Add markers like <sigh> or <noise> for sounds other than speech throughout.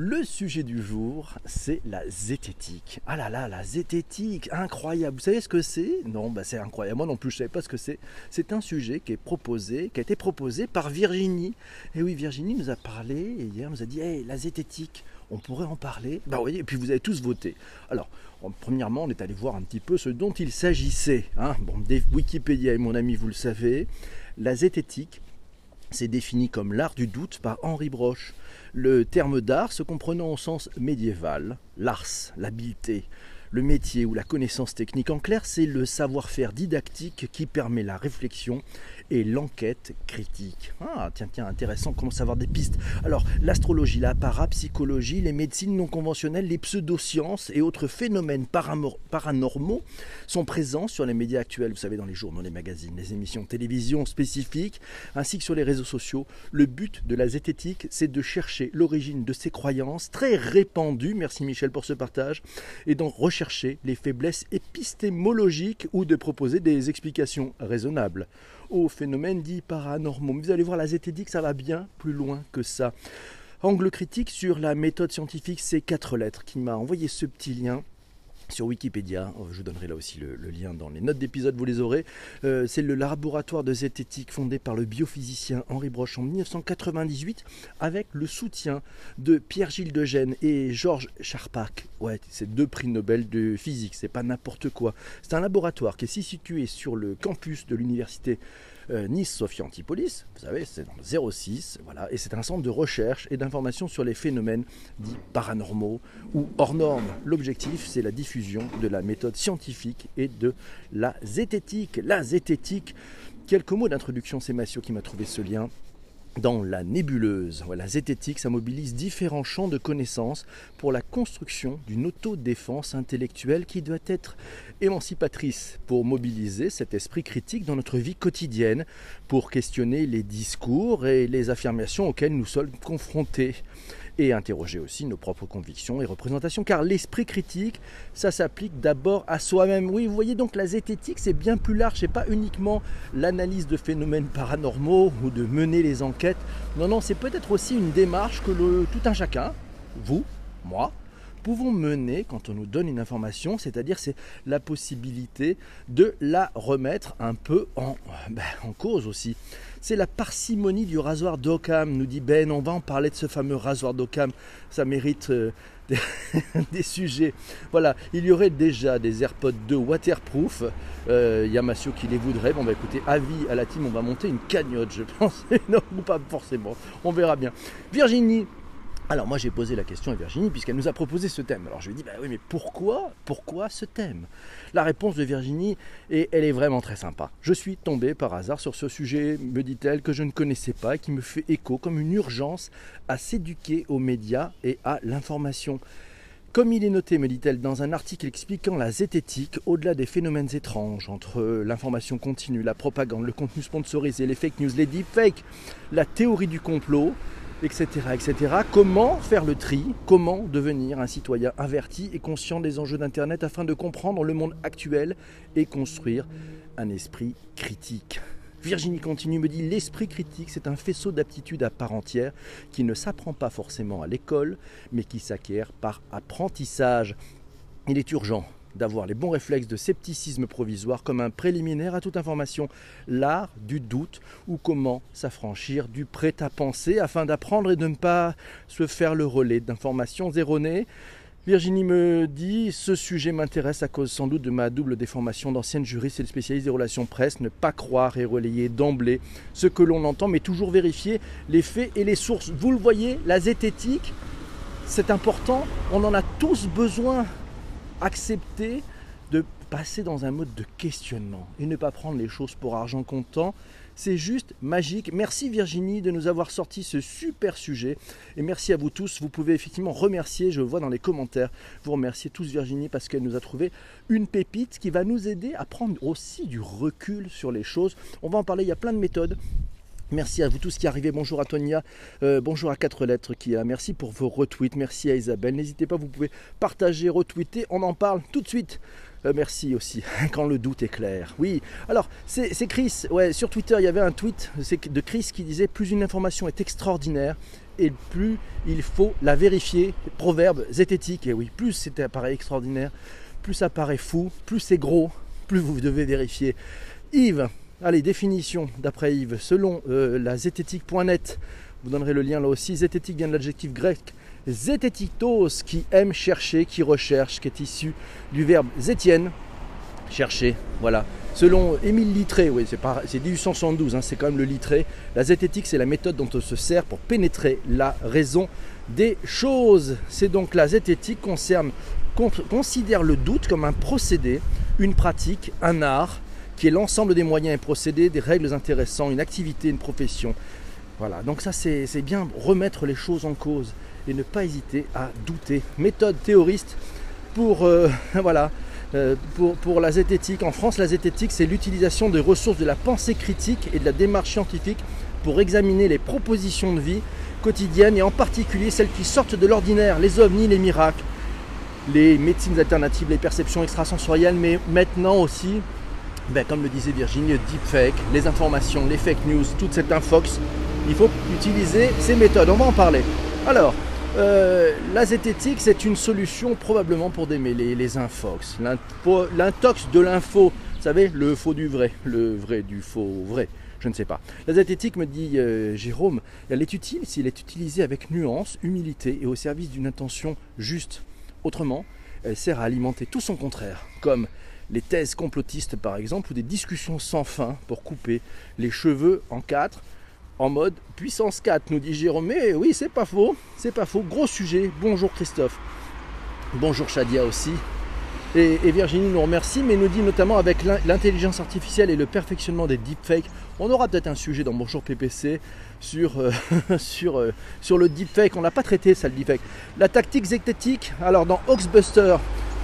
Le sujet du jour, c'est la zététique. Ah là là, la zététique, incroyable. Vous savez ce que c'est? Non, bah c'est incroyable. Moi non plus, je ne savais pas ce que c'est. C'est un sujet qui est proposé, qui a été proposé par Virginie. Et oui, Virginie nous a parlé et hier nous a dit, hey, la zététique, on pourrait en parler? Bah oui, et puis vous avez tous voté. Alors, premièrement, on est allé voir un petit peu ce dont il s'agissait. Hein. Bon, Wikipédia et mon ami, vous le savez. La zététique, c'est défini comme l'art du doute par Henri Broche. Le terme d'art se comprenant au sens médiéval, l'ars, l'habileté, le métier ou la connaissance technique. En clair, c'est le savoir-faire didactique qui permet la réflexion et l'enquête critique. Ah, tiens, tiens, intéressant, comment savoir des pistes. Alors, l'astrologie, la parapsychologie, les médecines non conventionnelles, les pseudosciences et autres phénomènes paranormaux sont présents sur les médias actuels, vous savez, dans les journaux, les magazines, les émissions de télévision spécifiques, ainsi que sur les réseaux sociaux. Le but de la zététique, c'est de chercher l'origine de ces croyances très répandues, merci Michel pour ce partage, et les faiblesses épistémologiques ou de proposer des explications raisonnables aux phénomènes dits paranormaux. vous allez voir, la zététique, ça va bien plus loin que ça. Angle critique sur la méthode scientifique, c'est quatre lettres qui m'a envoyé ce petit lien sur Wikipédia. Oh, je vous donnerai là aussi le, lien dans les notes d'épisode, vous les aurez. Euh, c'est le laboratoire de zététique fondé par le biophysicien Henri Broche en 1998 avec le soutien de Pierre-Gilles de Gênes et Georges Charpak. Ouais, c'est deux prix Nobel de physique, c'est pas n'importe quoi. C'est un laboratoire qui est situé sur le campus de l'université euh, Nice-Sophia Antipolis, vous savez, c'est dans le 06, voilà, et c'est un centre de recherche et d'information sur les phénomènes dits paranormaux ou hors normes. L'objectif, c'est la diffusion de la méthode scientifique et de la zététique. La zététique, quelques mots d'introduction, c'est Massio qui m'a trouvé ce lien dans la nébuleuse. Voilà, zététique, ça mobilise différents champs de connaissances pour la construction d'une autodéfense intellectuelle qui doit être émancipatrice pour mobiliser cet esprit critique dans notre vie quotidienne, pour questionner les discours et les affirmations auxquelles nous sommes confrontés et interroger aussi nos propres convictions et représentations, car l'esprit critique, ça s'applique d'abord à soi-même. Oui, vous voyez donc la zététique, c'est bien plus large, c'est pas uniquement l'analyse de phénomènes paranormaux ou de mener les enquêtes. Non, non, c'est peut-être aussi une démarche que tout un chacun, vous, moi, pouvons mener quand on nous donne une information, c'est-à-dire c'est la possibilité de la remettre un peu en, ben, en cause aussi. C'est la parcimonie du rasoir d'Occam, nous dit Ben. On va en parler de ce fameux rasoir d'Occam. Ça mérite euh, <laughs> des, sujets. Voilà, il y aurait déjà des AirPods 2 waterproof. Euh, il y a Massio qui les voudrait. Bon, bah écoutez, avis à la team, on va monter une cagnotte, je <laughs> pense. non, pas forcément. On verra bien. Virginie alors moi j'ai posé la question à Virginie puisqu'elle nous a proposé ce thème. Alors je lui ai dit bah oui mais pourquoi pourquoi ce thème? La réponse de Virginie et elle est vraiment très sympa. Je suis tombé par hasard sur ce sujet, me dit-elle, que je ne connaissais pas et qui me fait écho comme une urgence à s'éduquer aux médias et à l'information. Comme il est noté, me dit-elle, dans un article expliquant la zététique, au-delà des phénomènes étranges entre l'information continue, la propagande, le contenu sponsorisé, les fake news, les deepfakes, la théorie du complot, etc., etc. Comment faire le tri? Comment devenir un citoyen averti et conscient des enjeux d'Internet afin de comprendre le monde actuel et construire un esprit critique? Virginie continue, me dit l'esprit critique, c'est un faisceau d'aptitudes à part entière qui ne s'apprend pas forcément à l'école, mais qui s'acquiert par apprentissage. Il est urgent d'avoir les bons réflexes de scepticisme provisoire comme un préliminaire à toute information, l'art du doute ou comment s'affranchir du prêt-à-penser afin d'apprendre et de ne pas se faire le relais d'informations erronées. Virginie me dit Ce sujet m'intéresse à cause sans doute de ma double déformation d'ancienne juriste et de spécialiste des relations presse. Ne pas croire et relayer d'emblée ce que l'on entend, mais toujours vérifier les faits et les sources. Vous le voyez, la zététique, c'est important. On en a tous besoin accepter de passer dans un mode de questionnement et ne pas prendre les choses pour argent comptant. C'est juste magique. Merci Virginie de nous avoir sorti ce super sujet. Et merci à vous tous. Vous pouvez effectivement remercier, je vois dans les commentaires, vous remercier tous Virginie parce qu'elle nous a trouvé une pépite qui va nous aider à prendre aussi du recul sur les choses. On va en parler, il y a plein de méthodes. Merci à vous tous qui arrivez. Bonjour à Tonia, euh, bonjour à quatre lettres qui a. Merci pour vos retweets. Merci à Isabelle. N'hésitez pas, vous pouvez partager, retweeter. On en parle tout de suite. Euh, merci aussi, <laughs> quand le doute est clair. Oui, alors c'est Chris. Sur Twitter, il y avait un tweet de Chris qui disait Plus une information est extraordinaire, et plus il faut la vérifier. Proverbe zététique, et oui, plus c'est apparaît extraordinaire, plus ça paraît fou, plus c'est gros, plus vous devez vérifier. Yves, allez, définition d'après Yves, selon euh, zététique.net, vous donnerez le lien là aussi, zététique vient de l'adjectif grec zététitos, qui aime chercher, qui recherche, qui est issu du verbe zétienne, chercher, voilà. Selon Émile Littré, oui, c'est 1872, hein, c'est quand même le Littré, la zététique c'est la méthode dont on se sert pour pénétrer la raison des choses. C'est donc la zététique concerne, considère le doute comme un procédé, une pratique, un art, qui est l'ensemble des moyens et procédés, des règles intéressants, une activité, une profession. Voilà, donc ça c'est bien remettre les choses en cause et ne pas hésiter à douter. Méthode théoriste pour, euh, <laughs> voilà, euh, pour, pour, la zététique. En France, la zététique, c'est l'utilisation des ressources de la pensée critique et de la démarche scientifique pour examiner les propositions de vie quotidiennes et en particulier celles qui sortent de l'ordinaire, les ovnis, les miracles, les médecines alternatives, les perceptions extrasensorielles, mais maintenant aussi, ben, comme le disait Virginie, deepfake, les informations, les fake news, toute cette infox, il faut utiliser ces méthodes. On va en parler. Alors, euh, la zététique, c'est une solution probablement pour démêler les infox, l'intox de l'info, vous savez, le faux du vrai, le vrai du faux vrai, je ne sais pas. La zététique, me dit euh, Jérôme, elle est utile s'il est utilisé avec nuance, humilité et au service d'une intention juste. Autrement, elle sert à alimenter tout son contraire, comme les thèses complotistes par exemple, ou des discussions sans fin pour couper les cheveux en quatre, en mode puissance 4, nous dit Jérôme. Mais oui, c'est pas faux, c'est pas faux. Gros sujet. Bonjour Christophe. Bonjour Shadia aussi. Et, Virginie nous remercie, mais nous dit notamment avec l'intelligence artificielle et le perfectionnement des deepfakes, on aura peut-être un sujet dans Bonjour PPC sur, euh, <laughs> sur, euh, sur le deepfake. On n'a pas traité ça, le deepfake. La tactique zectétique, alors dans Oxbuster,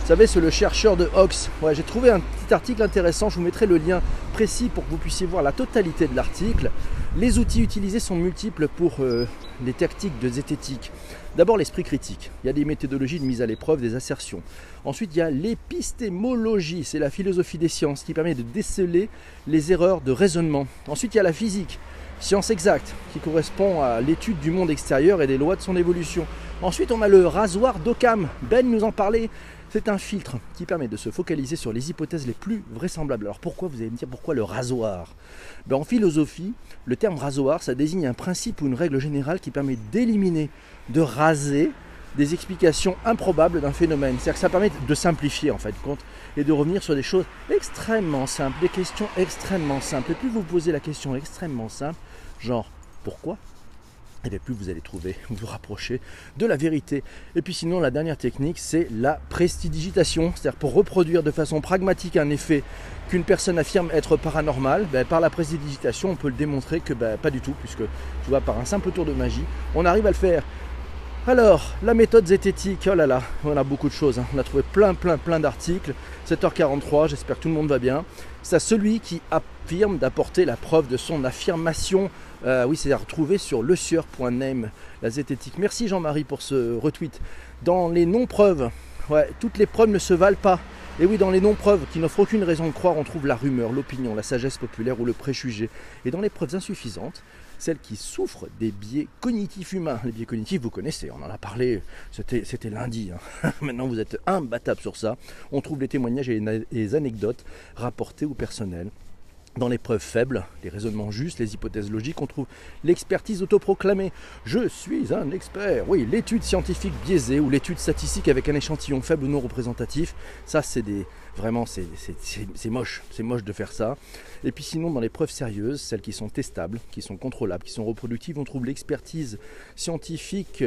vous savez, c'est le chercheur de Ox. Ouais, J'ai trouvé un petit article intéressant, je vous mettrai le lien précis pour que vous puissiez voir la totalité de l'article. Les outils utilisés sont multiples pour euh, les tactiques de zététique. D'abord l'esprit critique. Il y a des méthodologies de mise à l'épreuve, des assertions. Ensuite, il y a l'épistémologie, c'est la philosophie des sciences qui permet de déceler les erreurs de raisonnement. Ensuite, il y a la physique, science exacte, qui correspond à l'étude du monde extérieur et des lois de son évolution. Ensuite, on a le rasoir d'Occam. Ben nous en parlait. C'est un filtre qui permet de se focaliser sur les hypothèses les plus vraisemblables. Alors pourquoi vous allez me dire pourquoi le rasoir? Ben, En philosophie, le terme rasoir, ça désigne un principe ou une règle générale qui permet d'éliminer, de raser des explications improbables d'un phénomène. C'est-à-dire que ça permet de simplifier en fait compte et de revenir sur des choses extrêmement simples, des questions extrêmement simples. Et plus vous posez la question extrêmement simple, genre pourquoi? Et bien plus vous allez trouver, <laughs> vous rapprocher de la vérité. Et puis sinon, la dernière technique, c'est la prestidigitation, c'est-à-dire pour reproduire de façon pragmatique un effet qu'une personne affirme être paranormal, ben, par la prestidigitation, on peut le démontrer que ben, pas du tout, puisque tu vois, par un simple tour de magie, on arrive à le faire. Alors, la méthode zététique, oh là là, on a beaucoup de choses. Hein. On a trouvé plein, plein, plein d'articles. 7h43, j'espère que tout le monde va bien. C'est celui qui affirme d'apporter la preuve de son affirmation. Euh, oui, c'est à retrouver sur lesieur.name, la zététique. Merci Jean-Marie pour ce retweet. Dans les non-preuves, toutes les preuves ne se valent pas. Et oui, dans les non-preuves qui n'offrent aucune raison de croire, on trouve la rumeur, l'opinion, la sagesse populaire ou le préjugé. Et dans les preuves insuffisantes, celles qui souffrent des biais cognitifs humains. Les biais cognitifs, vous connaissez, on en a parlé, c'était lundi. Hein. <laughs> Maintenant, vous êtes imbattable sur ça. On trouve les témoignages et les anecdotes rapportées ou personnelles dans les preuves faibles, les raisonnements justes, les hypothèses logiques, on trouve l'expertise autoproclamée. Je suis un expert. Oui, l'étude scientifique biaisée ou l'étude statistique avec un échantillon faible ou non représentatif, ça c'est des vraiment c'est moche, c'est moche de faire ça. Et puis sinon dans les preuves sérieuses, celles qui sont testables, qui sont contrôlables, qui sont reproductives, on trouve l'expertise scientifique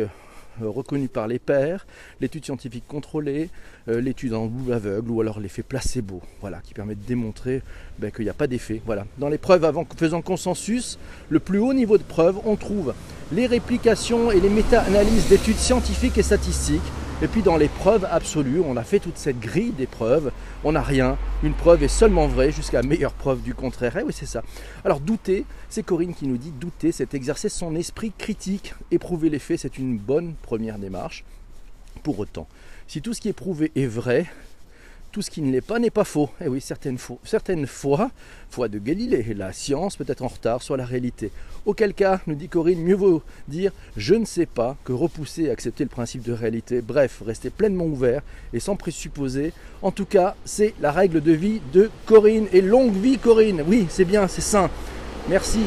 euh, reconnu par les pairs, l'étude scientifique contrôlée, euh, l'étude en boule aveugle ou alors l'effet placebo, voilà, qui permet de démontrer ben, qu'il n'y a pas d'effet. Voilà. Dans les preuves avant, faisant consensus, le plus haut niveau de preuve, on trouve les réplications et les méta-analyses d'études scientifiques et statistiques et puis dans les preuves absolues, on a fait toute cette grille d'épreuves, on n'a rien, une preuve est seulement vraie jusqu'à meilleure preuve du contraire. Et eh oui, c'est ça. Alors douter, c'est Corinne qui nous dit douter, c'est exercer son esprit critique, éprouver les faits, c'est une bonne première démarche. Pour autant, si tout ce qui est prouvé est vrai, tout ce qui ne l'est pas n'est pas faux. Et eh oui, certaines fois, certaines fois, foi de Galilée, la science peut être en retard sur la réalité. Auquel cas, nous dit Corinne, mieux vaut dire je ne sais pas que repousser et accepter le principe de réalité. Bref, rester pleinement ouvert et sans présupposer. En tout cas, c'est la règle de vie de Corinne. Et longue vie Corinne. Oui, c'est bien, c'est sain. Merci.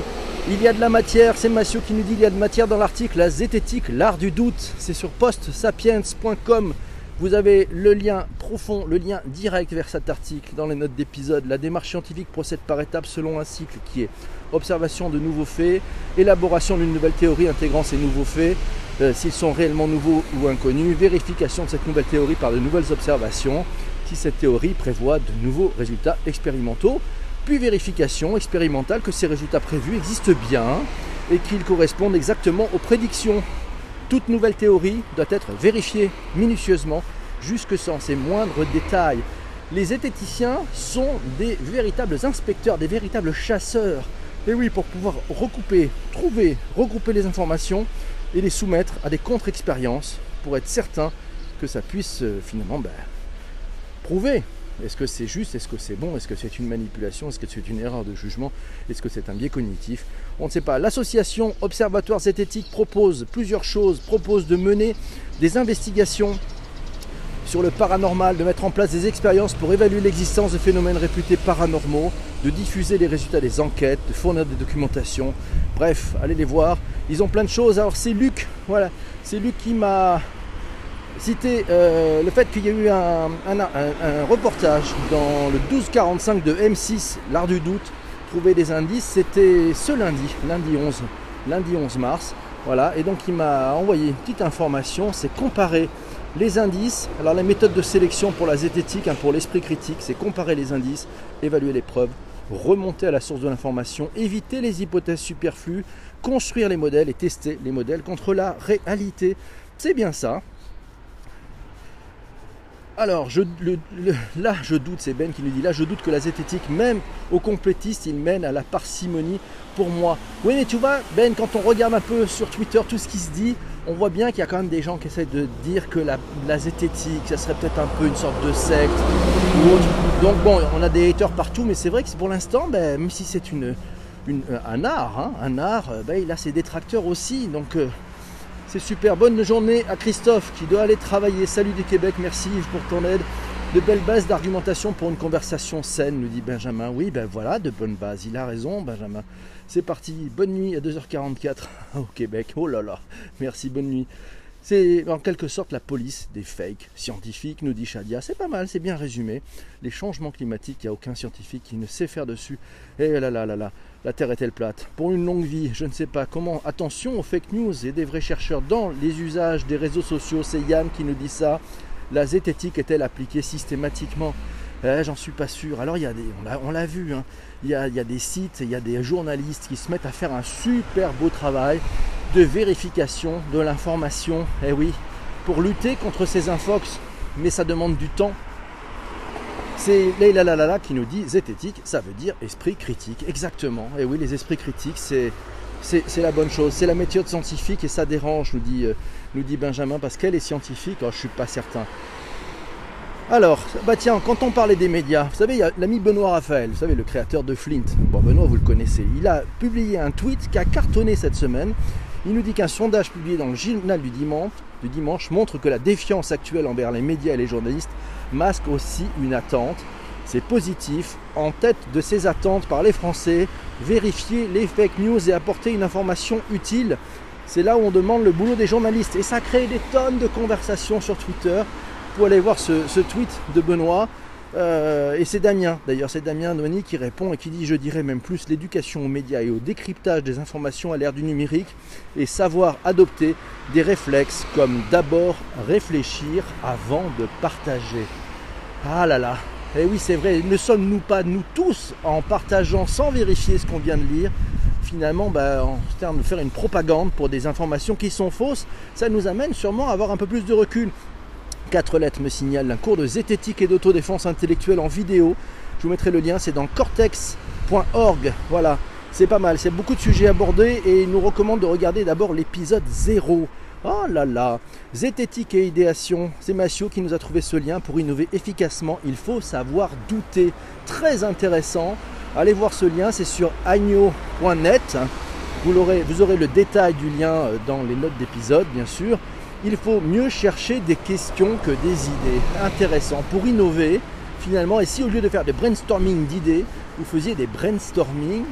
Il y a de la matière, c'est Massio qui nous dit il y a de matière dans l'article, la zététique, l'art du doute. C'est sur postsapiens.com. Vous avez le lien profond, le lien direct vers cet article dans les notes d'épisode. La démarche scientifique procède par étapes selon un cycle qui est observation de nouveaux faits, élaboration d'une nouvelle théorie intégrant ces nouveaux faits, euh, s'ils sont réellement nouveaux ou inconnus, vérification de cette nouvelle théorie par de nouvelles observations, si cette théorie prévoit de nouveaux résultats expérimentaux, puis vérification expérimentale que ces résultats prévus existent bien et qu'ils correspondent exactement aux prédictions toute nouvelle théorie doit être vérifiée minutieusement jusque sans ses moindres détails. Les zététiciens sont des véritables inspecteurs, des véritables chasseurs. Et oui, pour pouvoir recouper, trouver, regrouper les informations et les soumettre à des contre-expériences pour être certain que ça puisse euh, finalement ben, prouver est-ce que c'est juste? Est-ce que c'est bon? Est-ce que c'est une manipulation? Est-ce que c'est une erreur de jugement? Est-ce que c'est un biais cognitif? On ne sait pas. L'association Observatoire Zététique propose plusieurs choses, propose de mener des investigations sur le paranormal, de mettre en place des expériences pour évaluer l'existence de phénomènes réputés paranormaux, de diffuser les résultats des enquêtes, de fournir des documentations. Bref, allez les voir. Ils ont plein de choses. Alors c'est Luc, voilà, c'est Luc qui m'a citer euh, le fait qu'il y a eu un, reportage dans le 1245 de M6, l'art du doute, trouver des indices, c'était ce lundi, lundi 11, lundi 11 mars. Voilà, et donc il m'a envoyé une petite information, c'est comparer les indices. Alors la méthode de sélection pour la zététique, hein, pour l'esprit critique, c'est comparer les indices, évaluer les preuves, remonter à la source de l'information, éviter les hypothèses superflues, construire les modèles et tester les modèles contre la réalité. C'est bien ça. Alors, là, je doute, c'est Ben qui nous dit, là, je doute que la zététique, même au complétiste, il mène à la parcimonie pour moi. Oui, mais tu vois, Ben, quand on regarde un peu sur Twitter tout ce qui se dit, on voit bien qu'il y a quand même des gens qui essaient de dire que la, zététique, ça serait peut-être un peu une sorte de secte ou autre. Donc, bon, on a des haters partout, mais c'est vrai que pour l'instant, ben, même si c'est une, un art, hein, un art, ben, il a ses détracteurs aussi. Donc, euh, c'est super. Bonne journée à Christophe qui doit aller travailler. Salut du Québec, merci Yves pour ton aide. De belles bases d'argumentation pour une conversation saine, nous dit Benjamin. Oui, ben voilà, de bonnes bases. Il a raison, Benjamin. C'est parti. Bonne nuit à 2h44 <laughs> au Québec. Oh là là. Merci, bonne nuit. C'est en quelque sorte la police des fakes scientifiques, nous dit Shadia. C'est pas mal, c'est bien résumé. Les changements climatiques, il n'y a aucun scientifique qui ne sait faire dessus. Et eh là là là là, la Terre est-elle plate? Pour une longue vie, je ne sais pas comment. Attention aux fake news et des vrais chercheurs dans les usages des réseaux sociaux. C'est Yann qui nous dit ça. La zététique est-elle appliquée systématiquement? Eh, J'en suis pas sûr. Alors il y a des, on l'a vu, hein. il, y a, il y a des sites, il y a des journalistes qui se mettent à faire un super beau travail de vérification de l'information. Eh oui, pour lutter contre ces infox, mais ça demande du temps. C'est Leila Lalala qui nous dit zététique, ça veut dire esprit critique. Exactement. Et eh oui, les esprits critiques, c'est, la bonne chose. C'est la méthode scientifique et ça dérange, nous dit, euh, nous dit Benjamin, parce qu'elle est scientifique. Oh, je suis pas certain. Alors, bah tiens, quand on parlait des médias, vous savez, il l'ami Benoît Raphaël, vous savez, le créateur de Flint. Bon, Benoît, vous le connaissez. Il a publié un tweet qui a cartonné cette semaine. Il nous dit qu'un sondage publié dans le journal du dimanche, montre que la défiance actuelle envers les médias et les journalistes masque aussi une attente. C'est positif. En tête de ces attentes par les Français, vérifier les fake news et apporter une information utile. C'est là où on demande le boulot des journalistes. Et ça crée des tonnes de conversations sur Twitter. Vous pouvez aller voir ce tweet de Benoît. Euh, et c'est Damien, d'ailleurs, c'est Damien Noani qui répond et qui dit, je dirais même plus, l'éducation aux médias et au décryptage des informations à l'ère du numérique et savoir adopter des réflexes comme d'abord réfléchir avant de partager. Ah là là, et eh oui c'est vrai, ne sommes-nous pas, nous tous, en partageant sans vérifier ce qu'on vient de lire, finalement, bah, en termes de faire une propagande pour des informations qui sont fausses, ça nous amène sûrement à avoir un peu plus de recul. Quatre lettres me signalent un cours de zététique et d'autodéfense intellectuelle en vidéo. Je vous mettrai le lien, c'est dans cortex.org. Voilà, c'est pas mal, c'est beaucoup de sujets abordés et il nous recommande de regarder d'abord l'épisode 0. Oh là là Zététique et idéation, c'est Massio qui nous a trouvé ce lien pour innover efficacement. Il faut savoir douter. Très intéressant. Allez voir ce lien, c'est sur agno.net. Vous aurez, vous aurez le détail du lien euh, dans les notes d'épisode, bien sûr. Il faut mieux chercher des questions que des idées. Intéressant. Pour innover, finalement, et si au lieu de faire des brainstorming d'idées, vous faisiez des brainstorming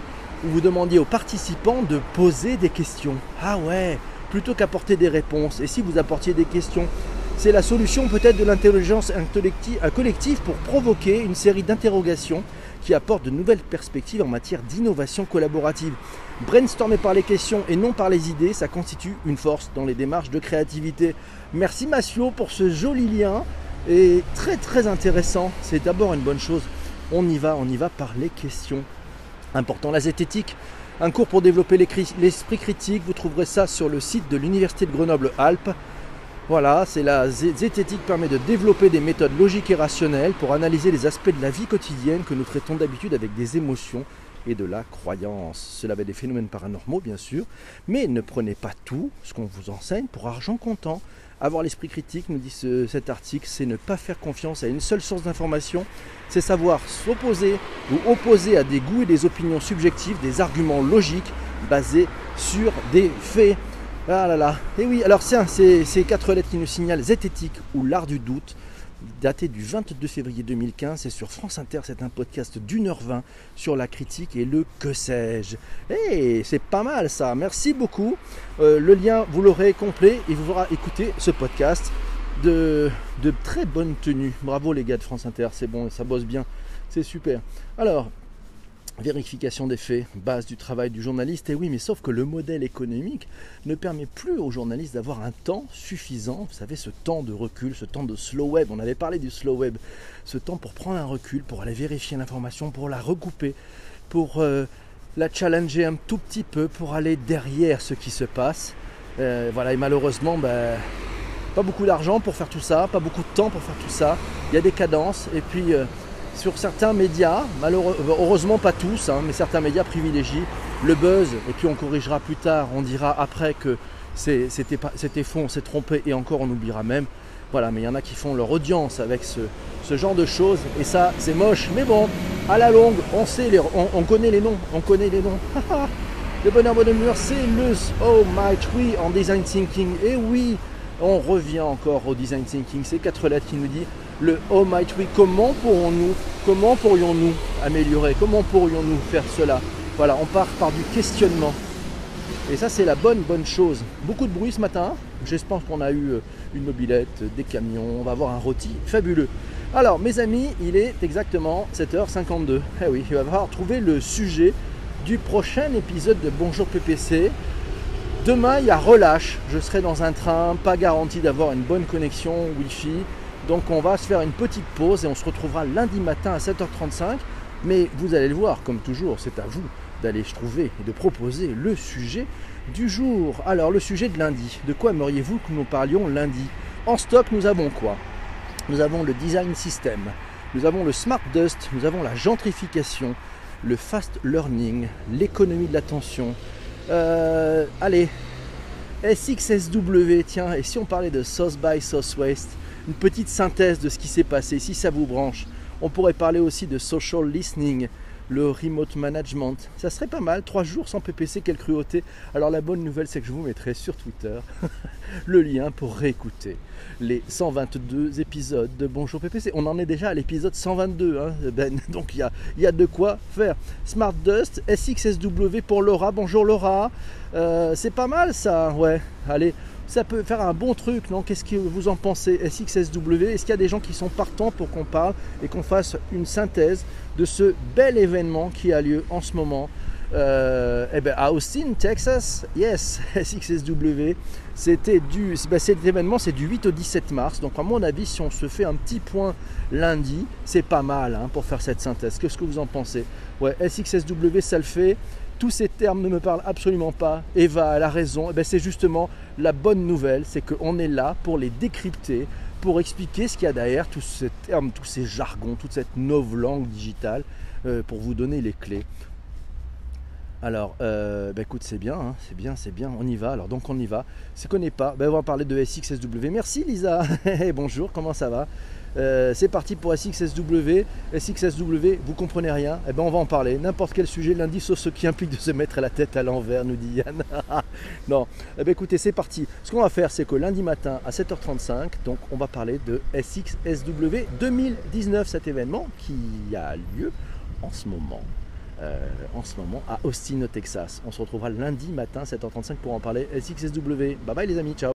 où vous demandiez aux participants de poser des questions. Ah ouais, plutôt qu'apporter des réponses. Et si vous apportiez des questions, c'est la solution peut-être de l'intelligence collective pour provoquer une série d'interrogations qui apportent de nouvelles perspectives en matière d'innovation collaborative. Brainstormer par les questions et non par les idées, ça constitue une force dans les démarches de créativité. Merci Massio pour ce joli lien et très très intéressant. C'est d'abord une bonne chose. On y va, on y va par les questions. Important la zététique, un cours pour développer l'esprit critique. Vous trouverez ça sur le site de l'Université de Grenoble-Alpes. Voilà, c'est la zététique permet de développer des méthodes logiques et rationnelles pour analyser les aspects de la vie quotidienne que nous traitons d'habitude avec des émotions et de la croyance. Cela avait des phénomènes paranormaux, bien sûr, mais ne prenez pas tout ce qu'on vous enseigne pour argent comptant. Avoir l'esprit critique, nous dit cet article, c'est ne pas faire confiance à une seule source d'information, c'est savoir s'opposer ou opposer à des goûts et des opinions subjectives, des arguments logiques basés sur des faits. Ah là là, et oui, alors c'est ces quatre lettres qui nous signalent zététique ou l'art du doute daté du 22 février 2015. C'est sur France Inter, c'est un podcast d'une heure vingt sur la critique et le que sais-je. Eh, c'est pas mal ça, merci beaucoup. Euh, le lien, vous l'aurez complet et vous pourrez écouter ce podcast de très bonne tenue. Bravo les gars de France Inter, c'est bon, ça bosse bien, c'est super. Alors, Vérification des faits, base du travail du journaliste. Et oui, mais sauf que le modèle économique ne permet plus aux journalistes d'avoir un temps suffisant. Vous savez, ce temps de recul, ce temps de slow web. On avait parlé du slow web. Ce temps pour prendre un recul, pour aller vérifier l'information, pour la recouper, pour euh, la challenger un tout petit peu, pour aller derrière ce qui se passe. Euh, voilà, et malheureusement, ben, pas beaucoup d'argent pour faire tout ça, pas beaucoup de temps pour faire tout ça. Il y a des cadences. Et puis. Euh, sur certains médias, heureusement pas tous, hein, mais certains médias privilégient le buzz, et puis on corrigera plus tard, on dira après que c'était faux, on s'est trompé, et encore on oubliera même. Voilà, mais il y en a qui font leur audience avec ce, genre de choses, et ça c'est moche, mais bon, à la longue, on sait les, on, connaît les noms, on connaît les nours. <laughs> le bonheur bonheur, c'est le Oh My Tree en design thinking, et oui, on revient encore au design thinking, c'est quatre lettres qui nous dit le Oh My Tree. Comment pourrons-nous, comment pourrions-nous améliorer Comment pourrions-nous faire cela? Voilà, on part par du questionnement. Et ça, c'est la bonne, bonne chose. Beaucoup de bruit ce matin. J'espère qu'on a eu euh, une mobilette, des camions. On va avoir un rôti fabuleux. Alors, mes amis, il est exactement 7h52. Eh oui, il va falloir trouver le sujet du prochain épisode de Bonjour PPC. Demain, il y a relâche. Je serai dans un train, pas garanti d'avoir une bonne connexion Wi-Fi. Donc on va se faire une petite pause et on se retrouvera lundi matin à 7h35. Mais vous allez le voir, comme toujours, c'est à vous d'aller trouver et de proposer le sujet du jour. Alors le sujet de lundi, de quoi aimeriez-vous que nous parlions lundi? En stock, nous avons quoi? Nous avons le design system, nous avons le smart dust, nous avons la gentrification, le fast learning, l'économie de l'attention. Euh, allez, SXSW, tiens, et si on parlait de South by Southwest une petite synthèse de ce qui s'est passé, si ça vous branche. On pourrait parler aussi de social listening, le remote management. Ça serait pas mal, trois jours sans PPC, quelle cruauté. Alors la bonne nouvelle, c'est que je vous mettrai sur Twitter <laughs> le lien pour réécouter les 122 épisodes de Bonjour PPC. On en est déjà à l'épisode 122, hein, Ben. <laughs> Donc il y a, de quoi faire. Smart Dust, SXSW pour Laura. Bonjour Laura. Euh, c'est pas mal ça, ouais. Allez, ça peut faire un bon truc, non? Qu'est-ce que vous en pensez SXSW Est-ce qu'il y a des gens qui sont partants pour qu'on parle et qu'on fasse une synthèse de ce bel événement qui a lieu en ce moment? Euh, eh ben, à Austin, Texas, yes, <laughs> SXSW, c'était du, ben, cet événement c'est du 8 au 17 mars, donc à mon avis si on se fait un petit point lundi, c'est pas mal hein, pour faire cette synthèse. Qu'est-ce que vous en pensez? Ouais, SXSW ça le fait, tous ces termes ne me parlent absolument pas. Eva, elle a raison. Eh ben, c'est justement la bonne nouvelle, c'est qu'on est là pour les décrypter, pour expliquer ce qu'il y a derrière tous ces termes, tous ces jargons, toute cette langue digitale, euh, pour vous donner les clés. Alors, euh, bah écoute, c'est bien, hein, c'est bien, c'est bien, on y va. Alors, donc, on y va. Si tu connais pas, bah, on va parler de SXSW. Merci Lisa. <laughs> Bonjour, comment ça va? Euh, C'est parti pour SXSW. SXSW, vous comprenez rien? Eh ben, on va en parler. N'importe quel sujet lundi, sauf ce qui implique de se mettre la tête à l'envers, nous dit Yann. <laughs> non, eh ben, écoutez, c'est parti. Ce qu'on va faire, c'est que lundi matin à 7h35, donc, on va parler de SXSW 2019, cet événement qui a lieu en ce moment en ce moment à Austin au Texas. On se retrouvera lundi matin 7h35 pour en parler. SXSW. Bye bye les amis, ciao